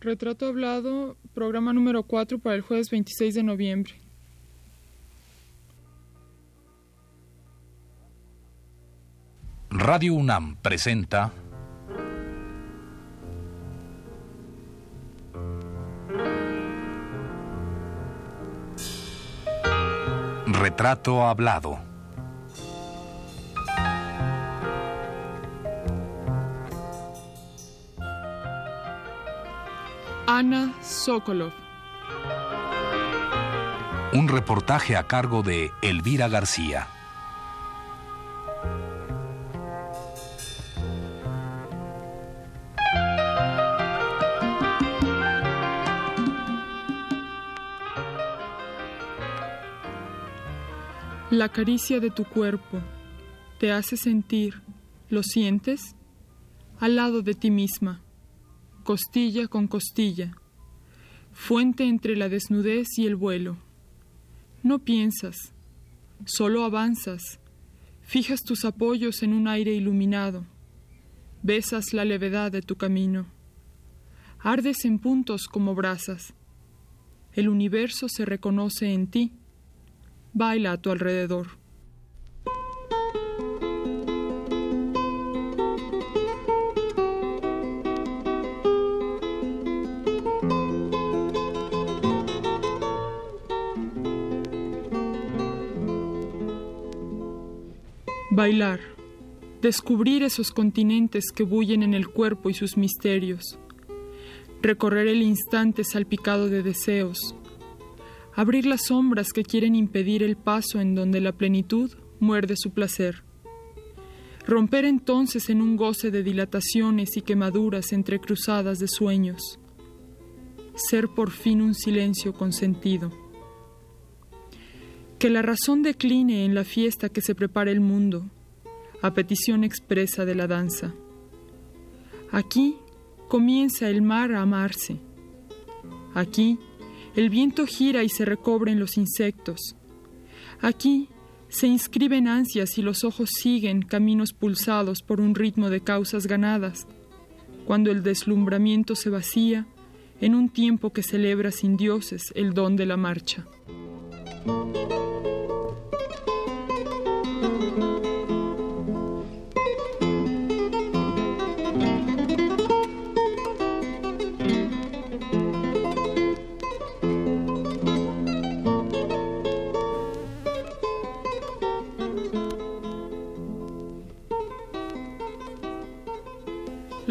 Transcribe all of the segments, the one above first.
Retrato Hablado, programa número 4 para el jueves 26 de noviembre. Radio UNAM presenta Retrato Hablado. Ana Sokolov. Un reportaje a cargo de Elvira García. La caricia de tu cuerpo te hace sentir, ¿lo sientes? Al lado de ti misma, costilla con costilla, fuente entre la desnudez y el vuelo. No piensas, solo avanzas, fijas tus apoyos en un aire iluminado, besas la levedad de tu camino, ardes en puntos como brasas. El universo se reconoce en ti baila a tu alrededor. Bailar, descubrir esos continentes que bullen en el cuerpo y sus misterios, recorrer el instante salpicado de deseos, abrir las sombras que quieren impedir el paso en donde la plenitud muerde su placer. Romper entonces en un goce de dilataciones y quemaduras entrecruzadas de sueños. Ser por fin un silencio consentido. Que la razón decline en la fiesta que se prepara el mundo, a petición expresa de la danza. Aquí comienza el mar a amarse. Aquí el viento gira y se recobren los insectos. Aquí se inscriben ansias y los ojos siguen caminos pulsados por un ritmo de causas ganadas, cuando el deslumbramiento se vacía en un tiempo que celebra sin dioses el don de la marcha.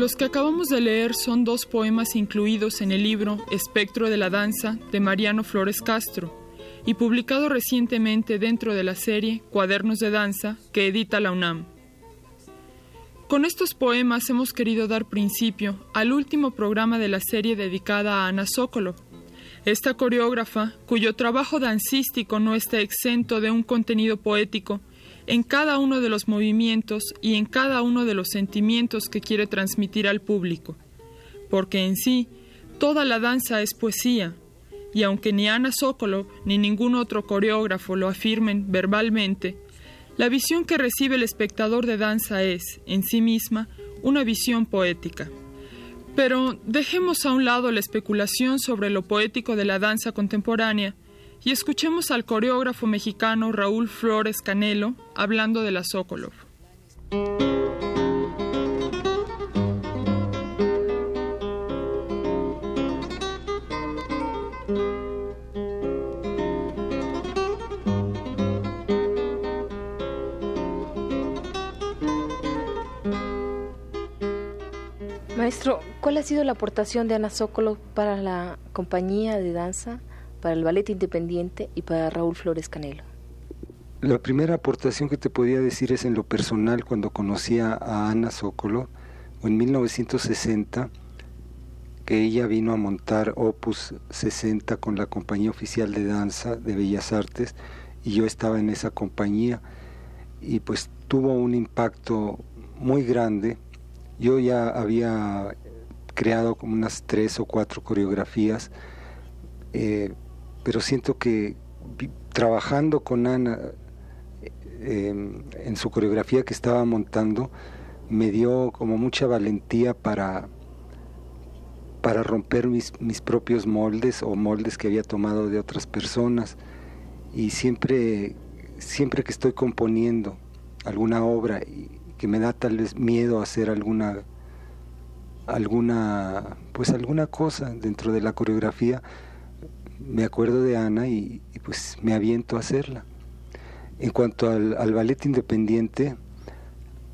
Los que acabamos de leer son dos poemas incluidos en el libro Espectro de la Danza de Mariano Flores Castro y publicado recientemente dentro de la serie Cuadernos de Danza que edita la UNAM. Con estos poemas hemos querido dar principio al último programa de la serie dedicada a Ana Sokolov, esta coreógrafa cuyo trabajo dancístico no está exento de un contenido poético en cada uno de los movimientos y en cada uno de los sentimientos que quiere transmitir al público, porque en sí toda la danza es poesía, y aunque ni Ana Sokolov ni ningún otro coreógrafo lo afirmen verbalmente, la visión que recibe el espectador de danza es, en sí misma, una visión poética. Pero dejemos a un lado la especulación sobre lo poético de la danza contemporánea y escuchemos al coreógrafo mexicano Raúl Flores Canelo hablando de la Sokolov. Maestro, ¿cuál ha sido la aportación de Ana Sokolov para la compañía de danza para el Ballet Independiente y para Raúl Flores Canelo? La primera aportación que te podía decir es en lo personal cuando conocía a Ana Sokolo, en 1960, que ella vino a montar Opus 60 con la Compañía Oficial de Danza de Bellas Artes y yo estaba en esa compañía y pues tuvo un impacto muy grande. Yo ya había creado como unas tres o cuatro coreografías eh, pero siento que trabajando con Ana em, en su coreografía que estaba montando, me dio como mucha valentía para, para romper mis, mis propios moldes o moldes que había tomado de otras personas. Y siempre, siempre que estoy componiendo alguna obra y que me da tal vez miedo hacer alguna alguna pues alguna cosa dentro de la coreografía me acuerdo de Ana y, pues me aviento a hacerla en cuanto al, al ballet independiente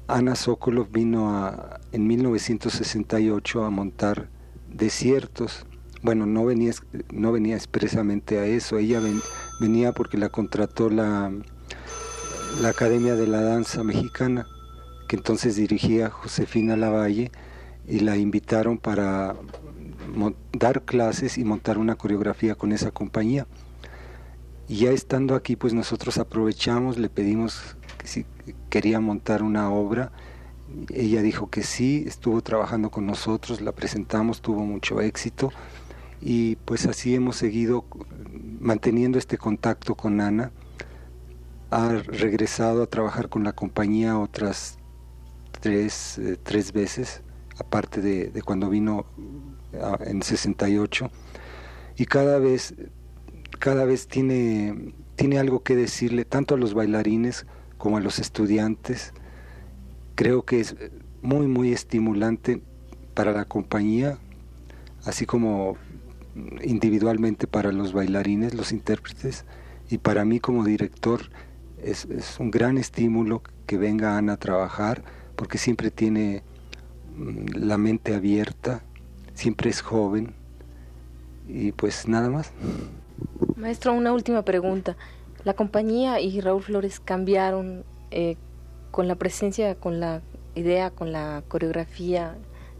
Ana Sokolov vino a, en 1968 a montar desiertos. Bueno, no venía, no venía expresamente a eso, ella venía porque la contrató la, la Academia de la Danza Mexicana, que entonces dirigía Josefina Lavalle, y la invitaron para dar clases y montar una coreografía con esa compañía. Y ya estando aquí, pues nosotros aprovechamos, le pedimos si quería montar una obra. Ella dijo que sí, estuvo trabajando con nosotros, la presentamos, tuvo mucho éxito y pues así hemos seguido manteniendo este contacto con Ana. Ha regresado a trabajar con la compañía otras tres, eh, tres veces, aparte de, de cuando vino en 68 y cada vez cada vez tiene tiene algo que decirle tanto a los bailarines como a los estudiantes. Creo que es muy, muy estimulante para la compañía, así como individualmente para los bailarines, los intérpretes, y para mí como director es, un gran estímulo que venga Ana a trabajar, porque siempre tiene mm, la mente abierta, siempre es joven, y pues nada más. Maestro, una última pregunta. La compañía y Raúl Flores cambiaron eh, con la presencia, con la idea, con la coreografía,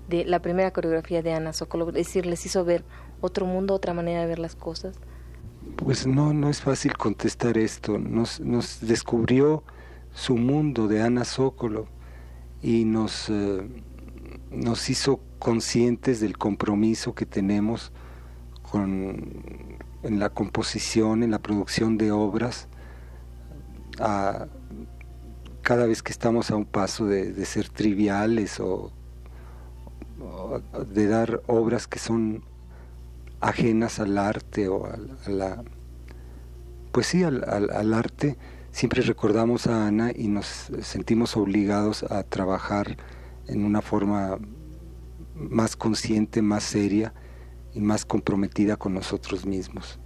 de la primera coreografía de Ana Sokolov, es decir, les hizo ver otro mundo, otra manera de ver las cosas. Pues no, no es fácil contestar esto. Nos, nos descubrió su mundo de Ana Sokolov y nos, eh, nos hizo conscientes del compromiso que tenemos con, en la composición, en la producción de obras, cada vez que estamos a un paso de, ser triviales o, de dar obras que son ajenas al arte o a, la... Pues sí, al, al arte, siempre recordamos a Ana y nos sentimos obligados a trabajar en una forma más consciente, más seria, y más comprometida con nosotros mismos.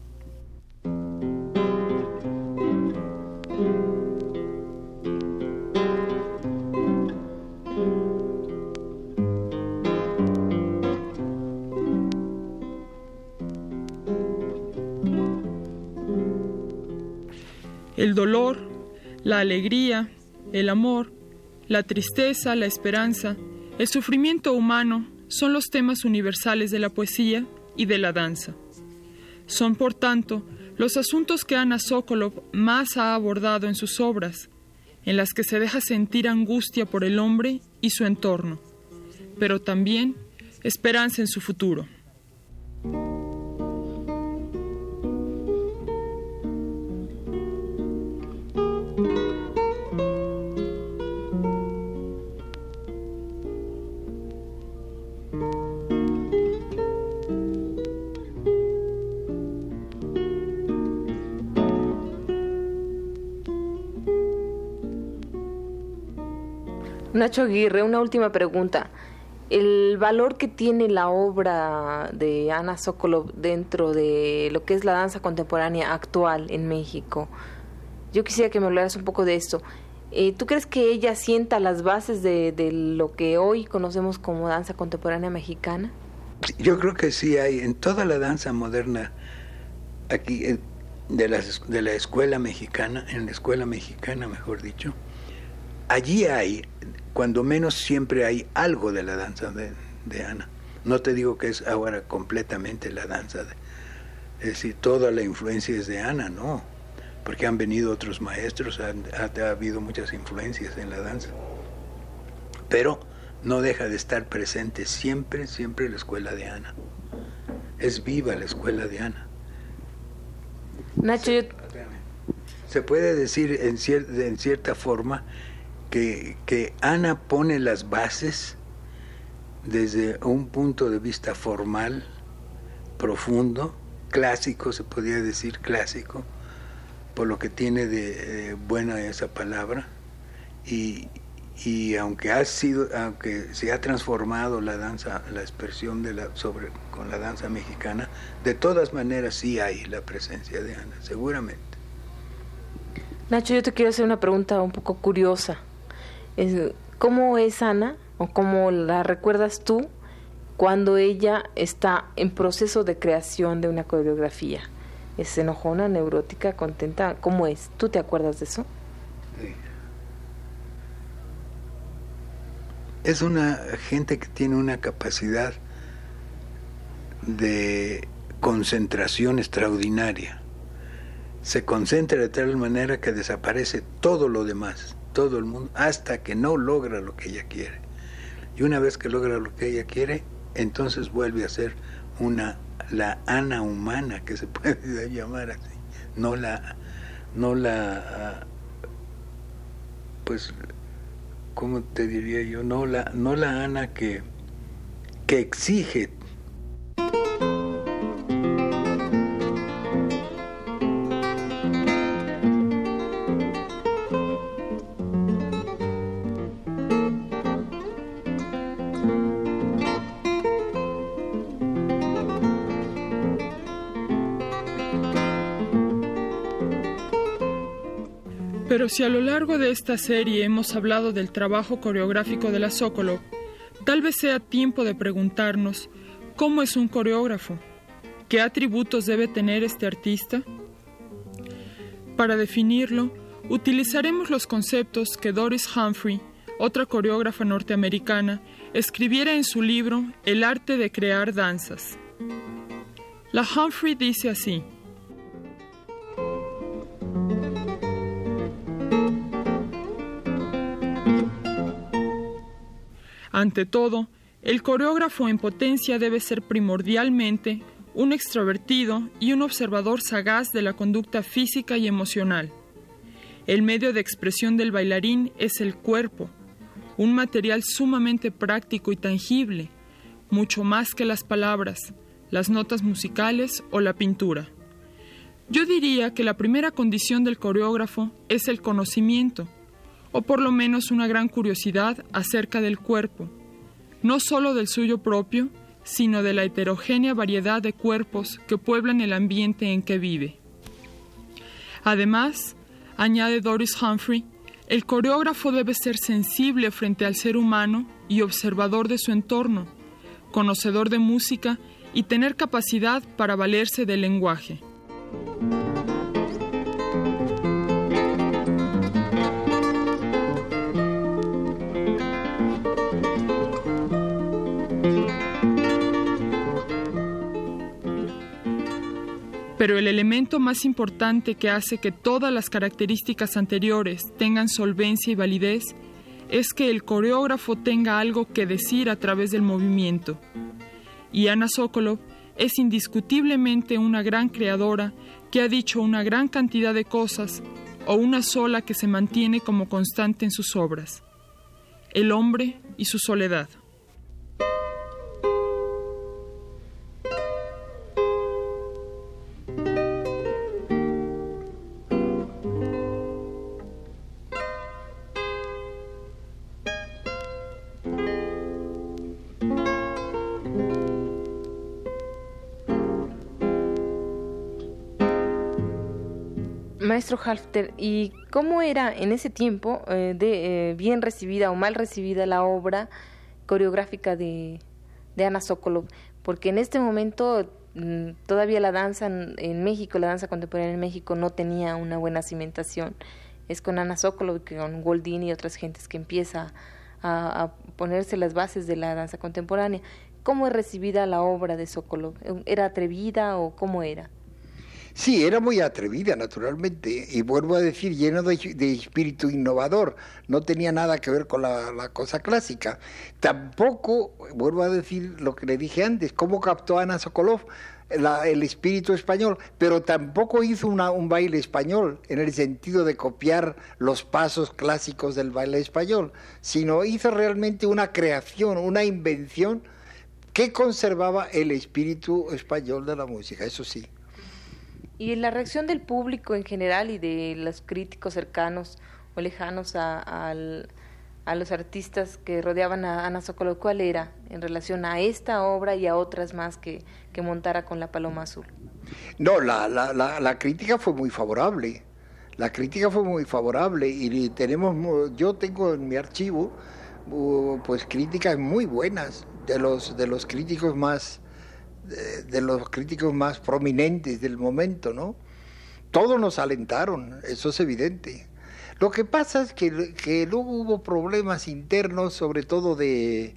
El dolor, la alegría, el amor, la tristeza, la esperanza, el sufrimiento humano son los temas universales de la poesía y de la danza. Son, por tanto, los asuntos que Ana Sokolov más ha abordado en sus obras, en las que se deja sentir angustia por el hombre y su entorno, pero también esperanza en su futuro. Nacho Aguirre, una última pregunta. El valor que tiene la obra de Ana Sokolov dentro de lo que es la danza contemporánea actual en México. Yo quisiera que me hablaras un poco de esto. Eh, ¿Tú crees que ella sienta las bases de, lo que hoy conocemos como danza contemporánea mexicana? Yo creo que sí hay en toda la danza moderna aquí eh, de la, de la escuela mexicana, en la escuela mexicana mejor dicho, allí hay cuando menos siempre hay algo de la danza de, Ana. No te digo que es ahora completamente la danza, de, es decir, toda la influencia es de Ana, no, porque han venido otros maestros, ha, ha habido muchas influencias en la danza. Pero no deja de estar presente siempre, siempre la escuela de Ana. Es viva la escuela de Ana. Nacho, se, puede decir en, en cierta forma que, Ana pone las bases desde un punto de vista formal, profundo, clásico, se podría decir clásico, por lo que tiene de buena esa palabra, y, y aunque ha sido, aunque se ha transformado la danza, la expresión de la sobre con la danza mexicana, de todas maneras sí hay la presencia de Ana, seguramente. Nacho, yo te quiero hacer una pregunta un poco curiosa. ¿Cómo es Ana o cómo la recuerdas tú cuando ella está en proceso de creación de una coreografía? ¿Es enojona, neurótica, contenta? ¿Cómo es? ¿Tú te acuerdas de eso? Sí. es una gente que tiene una capacidad de concentración extraordinaria. Se concentra de tal manera que desaparece todo lo demás, todo el mundo, hasta que no logra lo que ella quiere. Y una vez que logra lo que ella quiere, entonces vuelve a ser una la ana humana que se puede llamar así, no la no la pues ¿cómo te diría yo? No la, no la Ana que, que exige Si a lo largo de esta serie hemos hablado del trabajo coreográfico de la Sokolov, tal vez sea tiempo de preguntarnos cómo es un coreógrafo, qué atributos debe tener este artista. Para definirlo, utilizaremos los conceptos que Doris Humphrey, otra coreógrafa norteamericana, escribiera en su libro El arte de crear danzas. La Humphrey dice así, Ante todo, el coreógrafo en potencia debe ser primordialmente un extrovertido y un observador sagaz de la conducta física y emocional. El medio de expresión del bailarín es el cuerpo, un material sumamente práctico y tangible, mucho más que las palabras, las notas musicales o la pintura. Yo diría que la primera condición del coreógrafo es el conocimiento, o por lo menos una gran curiosidad acerca del cuerpo, no solo del suyo propio, sino de la heterogénea variedad de cuerpos que pueblan el ambiente en que vive. Además, añade Doris Humphrey, el coreógrafo debe ser sensible frente al ser humano y observador de su entorno, conocedor de música y tener capacidad para valerse del lenguaje. Pero el elemento más importante que hace que todas las características anteriores tengan solvencia y validez es que el coreógrafo tenga algo que decir a través del movimiento. Y Ana Sokolov es indiscutiblemente una gran creadora que ha dicho una gran cantidad de cosas o una sola que se mantiene como constante en sus obras. El hombre y su soledad. Maestro Halfter, ¿y cómo era en ese tiempo eh, de eh, bien recibida o mal recibida la obra coreográfica de, Ana Sokolov? Porque en este momento mm, todavía la danza en, México, la danza contemporánea en México no tenía una buena cimentación. Es con Ana Sokolov, con Goldini y otras gentes que empieza a, ponerse las bases de la danza contemporánea. ¿Cómo es recibida la obra de Sokolov? ¿Era atrevida o cómo era? Sí, era muy atrevida, naturalmente, y vuelvo a decir, lleno de, espíritu innovador. No tenía nada que ver con la, cosa clásica. Tampoco, vuelvo a decir lo que le dije antes, cómo captó Ana Sokolov el espíritu español, pero tampoco hizo un baile español en el sentido de copiar los pasos clásicos del baile español, sino hizo realmente una creación, una invención que conservaba el espíritu español de la música, eso sí. Y la reacción del público en general y de los críticos cercanos o lejanos a, los artistas que rodeaban a Ana Sokolov, ¿cuál era en relación a esta obra y a otras más que, montara con la Paloma Azul? No, la, la, la, crítica fue muy favorable. La crítica fue muy favorable y tenemos, yo tengo en mi archivo uh, pues críticas muy buenas de los, de los críticos más de, los críticos más prominentes del momento, ¿no? Todos nos alentaron, eso es evidente. Lo que pasa es que, que luego hubo problemas internos, sobre todo de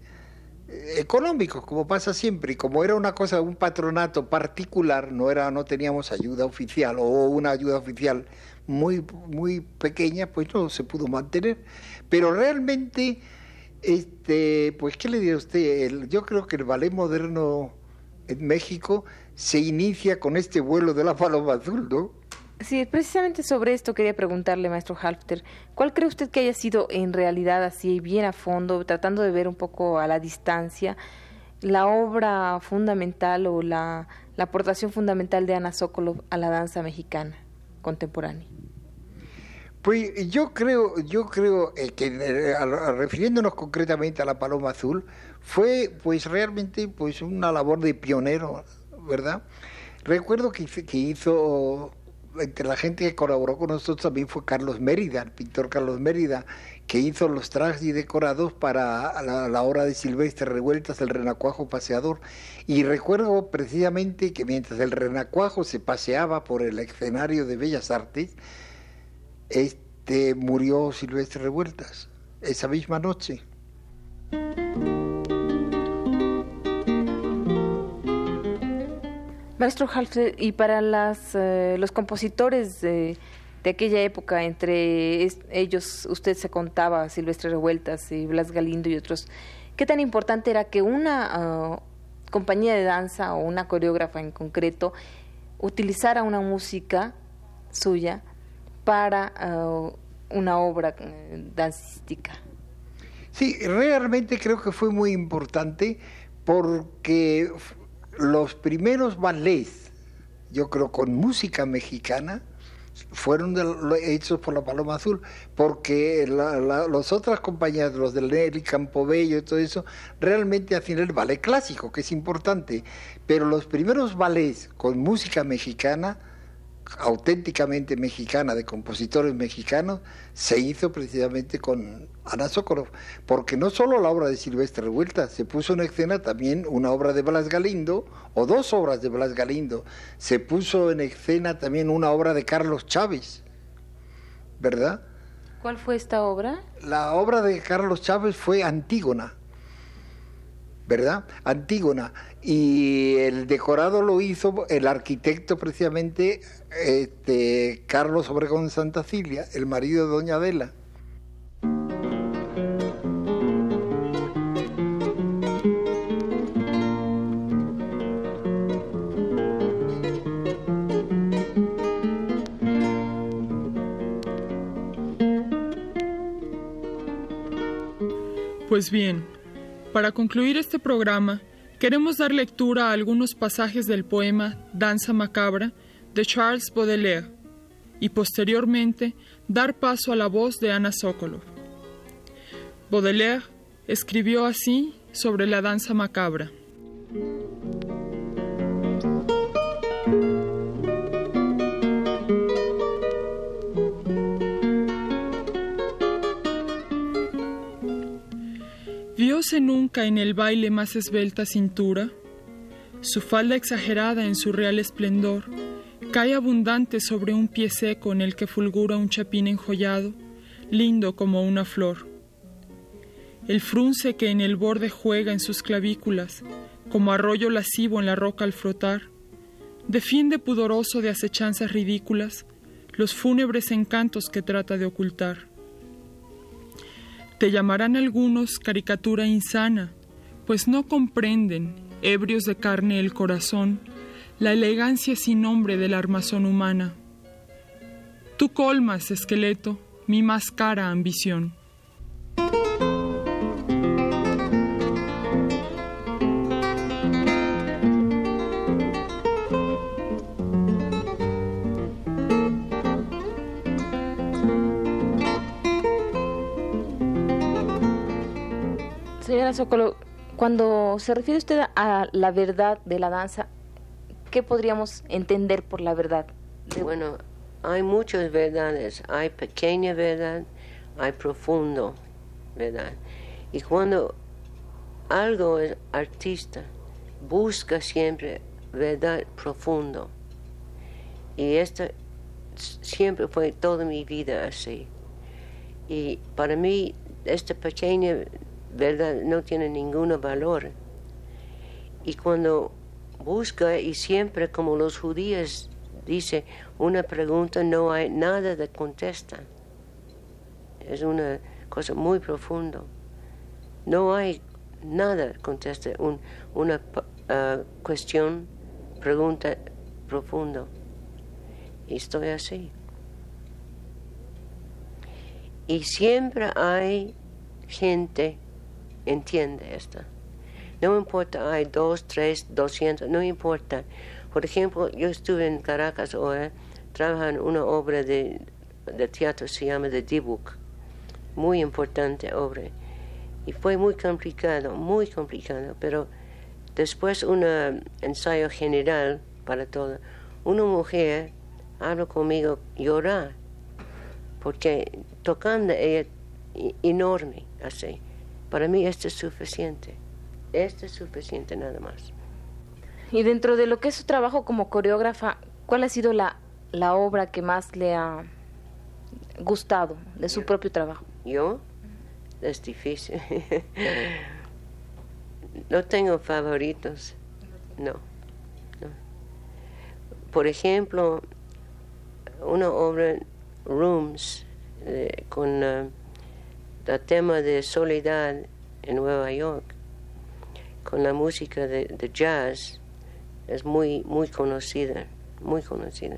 eh, económicos, como pasa siempre, como era una cosa, un patronato particular, no era, no teníamos ayuda oficial o una ayuda oficial muy, muy pequeña, pues no se pudo mantener. Pero realmente, este, pues, ¿qué le diría usted? yo creo que el ballet moderno en México se inicia con este vuelo de la paloma azul, ¿no? Sí, precisamente sobre esto quería preguntarle, maestro Halfter, ¿cuál cree usted que haya sido en realidad así, bien a fondo, tratando de ver un poco a la distancia, la obra fundamental o la, aportación fundamental de Ana Sokolov a la danza mexicana contemporánea? Pues yo creo, yo creo eh, que eh, refiriéndonos concretamente a la Paloma Azul, fue pues realmente pues una labor de pionero, ¿verdad? Recuerdo que, hizo, entre la gente que colaboró con nosotros también fue Carlos Mérida, el pintor Carlos Mérida, que hizo los trajes y decorados para la, la obra de Silvestre Revueltas, el renacuajo paseador. Y recuerdo precisamente que mientras el renacuajo se paseaba por el escenario de Bellas Artes, este murió Silvestre Revueltas esa misma noche. Maestro Halfter, y para las, eh, los compositores de, aquella época, entre ellos usted se contaba, Silvestre Revueltas y Blas Galindo y otros, ¿qué tan importante era que una ah, compañía de danza o una coreógrafa en concreto utilizara una música suya para ah, una obra eh, dancística? Sí, realmente creo que fue muy importante porque los primeros ballets, yo creo, con música mexicana, fueron hechos por la Paloma Azul, porque las otras compañías, los del Nelly, Campobello y todo eso, realmente hacían el ballet clásico, que es importante, pero los primeros ballets con música mexicana auténticamente mexicana de compositores mexicanos se hizo precisamente con Ana Sokolov, porque no solo la obra de Silvestre Revuelta, se puso en escena también una obra de Blas Galindo, o dos obras de Blas Galindo, se puso en escena también una obra de Carlos Chávez, ¿verdad? ¿Cuál fue esta obra? La obra de Carlos Chávez fue Antígona. ¿Verdad? Antígona. Y el decorado lo hizo el arquitecto precisamente este, Carlos Obregón Santa Cilia, el marido de Doña Adela. Pues bien, para concluir este programa, queremos dar lectura a algunos pasajes del poema Danza Macabra de Charles Baudelaire y posteriormente dar paso a la voz de Ana Sokolov. Baudelaire escribió así sobre la danza macabra. Nunca en el baile más esbelta cintura? Su falda exagerada en su real esplendor cae abundante sobre un pie seco en el que fulgura un chapín enjollado, lindo como una flor. El frunce que en el borde juega en sus clavículas, como arroyo lascivo en la roca al frotar, Defiende pudoroso de acechanzas ridículas los fúnebres encantos que trata de ocultar. Te llamarán algunos caricatura insana, pues no comprenden, ebrios de carne el corazón, la elegancia sin nombre de la armazón humana. Tú colmas, esqueleto, mi más cara ambición. Cuando se refiere usted a la verdad de la danza, ¿qué podríamos entender por la verdad? Bueno, hay muchas verdades. Hay pequeña verdad, hay profundo verdad. Y cuando algo es artista, busca siempre verdad profundo. Y esto siempre fue toda mi vida así. Y para mí, esta pequeña ¿verdad? No tiene ningún valor. Y cuando busca y siempre como los judíos dice una pregunta no hay nada de contesta. Es una cosa muy profunda. No hay nada contesta un, una uh, cuestión, pregunta profundo. Y estoy así. Y siempre hay gente entiende esto. No importa, hay dos, tres, doscientos, no importa. Por ejemplo, yo estuve en Caracas hoy, trabajando en una obra de, de teatro, se llama The D-Book, muy importante obra. Y fue muy complicado, muy complicado, pero después un ensayo general para todo, una mujer habla conmigo llorar, porque tocando ella enorme, así. Para mí esto es suficiente. Esto es suficiente nada más. Y dentro de lo que es su trabajo como coreógrafa, ¿cuál ha sido la, la obra que más le ha gustado de su propio trabajo? ¿Yo? Es difícil. no tengo favoritos. No, Por ejemplo, una obra, Rooms, eh, con... Uh, el tema de soledad en Nueva York con la música de, jazz es muy, muy conocida, muy conocida.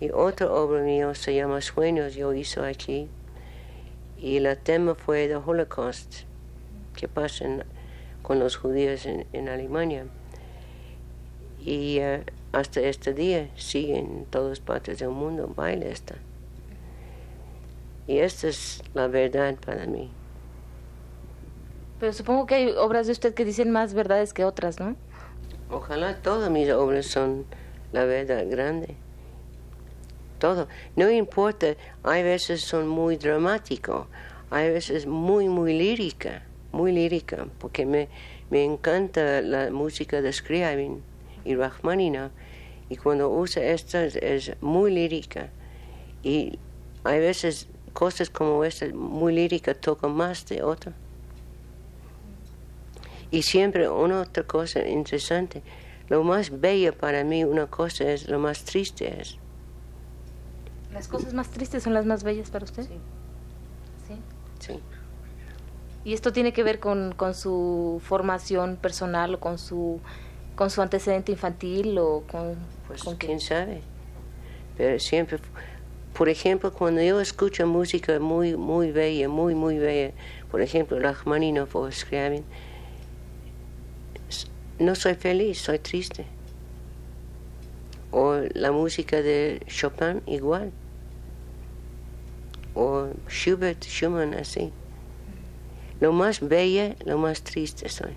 Y otra obra mía se llama Sueños, yo hice aquí, y el tema fue el Holocaust, que pasa con los judíos en, Alemania. Y eh, hasta este día sigue en todas partes del mundo, baila esta. Y esta es la verdad para mí. Pero supongo que hay obras de usted que dicen más verdades que otras, ¿no? Ojalá todas mis obras son la verdad grande. Todo. No importa, hay veces son muy dramáticos, hay veces muy, muy lírica, muy lírica, porque me, me encanta la música de Scriabin y Rachmaninoff, y cuando usa esta es muy lírica. Y hay veces cosas como esta, muy lírica, toca más de otra. Y siempre una otra cosa interesante, lo más bello para mí, una cosa es, lo más triste es. ¿Las cosas más tristes son las más bellas para usted? Sí. ¿Sí? Sí. ¿Y esto tiene que ver con, con su formación personal o con su, con su antecedente infantil o con... Pues quién sabe. Pero siempre por ejemplo, cuando yo escucho música muy, muy bella, muy, muy bella, por ejemplo, Rachmaninoff o Scriabin, no soy feliz, soy triste. O la música de Chopin igual. O Schubert, Schumann, así. Lo más bella, lo más triste soy.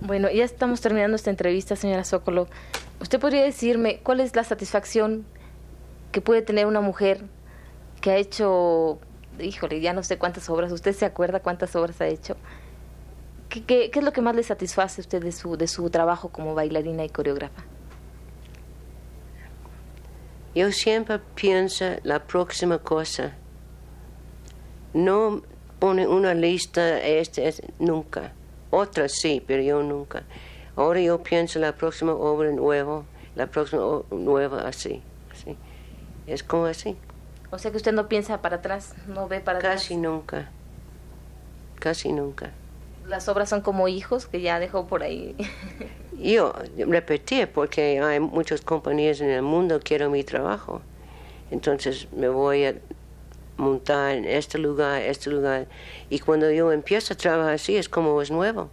Bueno, ya estamos terminando esta entrevista, señora Zócolo. ¿Usted podría decirme cuál es la satisfacción que puede tener una mujer que ha hecho, híjole, ya no sé cuántas obras, ¿usted se acuerda cuántas obras ha hecho? ¿Qué, es lo que más le satisface a usted de su, de su trabajo como bailarina y coreógrafa? Yo siempre pienso la próxima cosa. No pone una lista, este, este, nunca. Otras sí, pero yo nunca Ahora yo pienso la próxima obra nueva, la próxima nueva así, así. Es como así. O sea que usted no piensa para atrás, no ve para Casi atrás. Casi nunca. Casi nunca. Las obras son como hijos que ya dejó por ahí. Yo repetí porque hay muchas compañías en el mundo que quieren mi trabajo. Entonces me voy a montar en este lugar, este lugar. Y cuando yo empiezo a trabajar así es como es nuevo.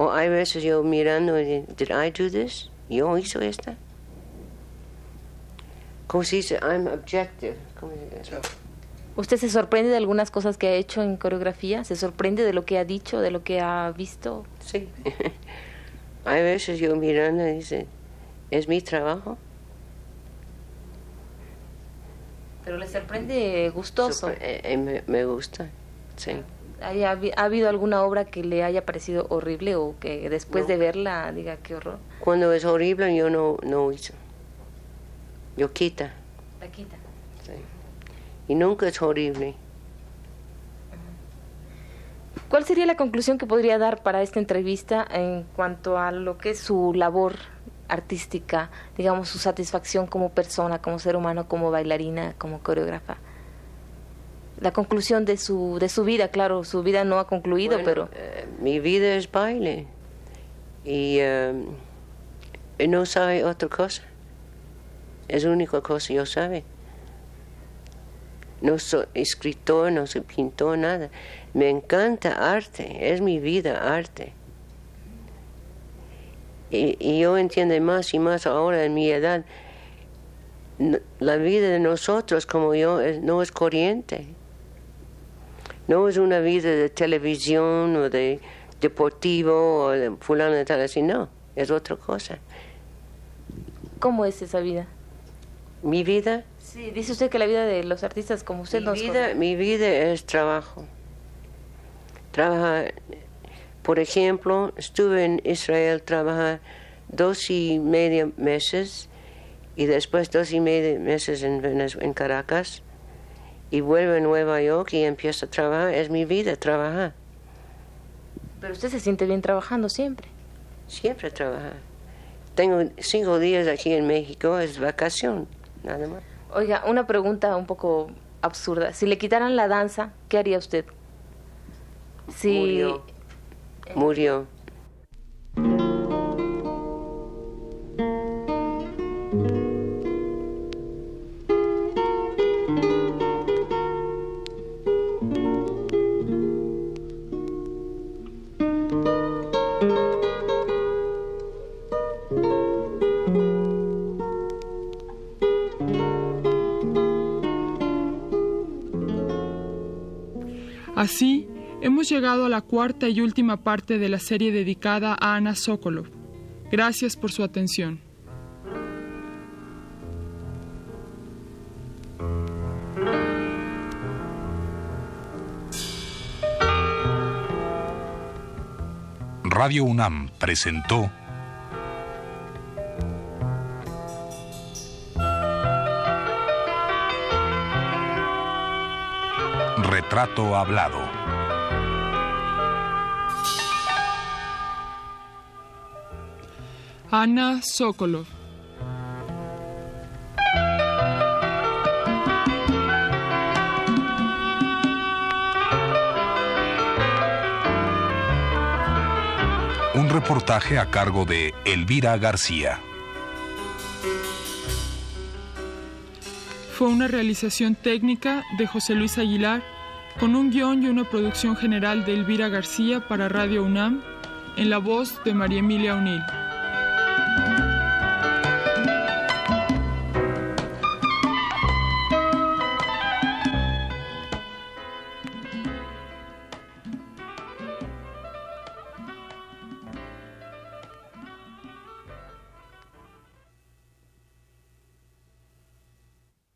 O hay veces yo mirando y digo, did I do this? Yo hice esta. ¿Cómo se dice? I'm objective. ¿Cómo se dice? ¿Usted se sorprende de algunas cosas que ha hecho en coreografía? ¿Se sorprende de lo que ha dicho, de lo que ha visto? Sí. hay veces yo mirando y dice, ¿es mi trabajo? Pero le sorprende gustoso. Eh, eh, me, me, gusta, sí. ¿Ha, ¿Ha, habido alguna obra que le haya parecido horrible o que después no. de verla diga qué horror? Cuando es horrible yo no, no hizo. Yo quita. La quita. Sí. Y nunca es horrible. ¿Cuál sería la conclusión que podría dar para esta entrevista en cuanto a lo que es su labor artística, digamos, su satisfacción como persona, como ser humano, como bailarina, como coreógrafa? La conclusión de su, de su vida, claro, su vida no ha concluido, bueno, pero... Eh, mi vida es baile y eh, no sabe otra cosa. Es la única cosa que yo sabe. No soy escritor, no soy pintor, nada. Me encanta arte, es mi vida arte. Y, y, yo entiendo más y más ahora en mi edad, la vida de nosotros como yo no es corriente. No es una vida de televisión o de deportivo o de fulano de tal así, no, es otra cosa. ¿Cómo es esa vida? ¿Mi vida? Sí, dice usted que la vida de los artistas como usted mi no vida, Mi vida es trabajo. Trabaja, por ejemplo, estuve en Israel trabajar dos y medio meses y después dos y medio meses en, en Caracas y vuelvo a Nueva York y empiezo a trabajar. Es mi vida, trabajar. Pero usted se siente bien trabajando siempre. Siempre trabajar. Tengo cinco días aquí en México, es vacación, nada más. Oiga, una pregunta un poco absurda. Si le quitaran la danza, ¿qué haría usted? Si... Murió. Murió. Así, hemos llegado a la cuarta y última parte de la serie dedicada a Ana Sokolov. Gracias por su atención. Radio UNAM presentó Retrato Hablado. Ana Sokolov. Un reportaje a cargo de Elvira García. Fue una realización técnica de José Luis Aguilar, con un guion y una producción general de Elvira García para Radio UNAM, en la voz de María Emilia O'Neill.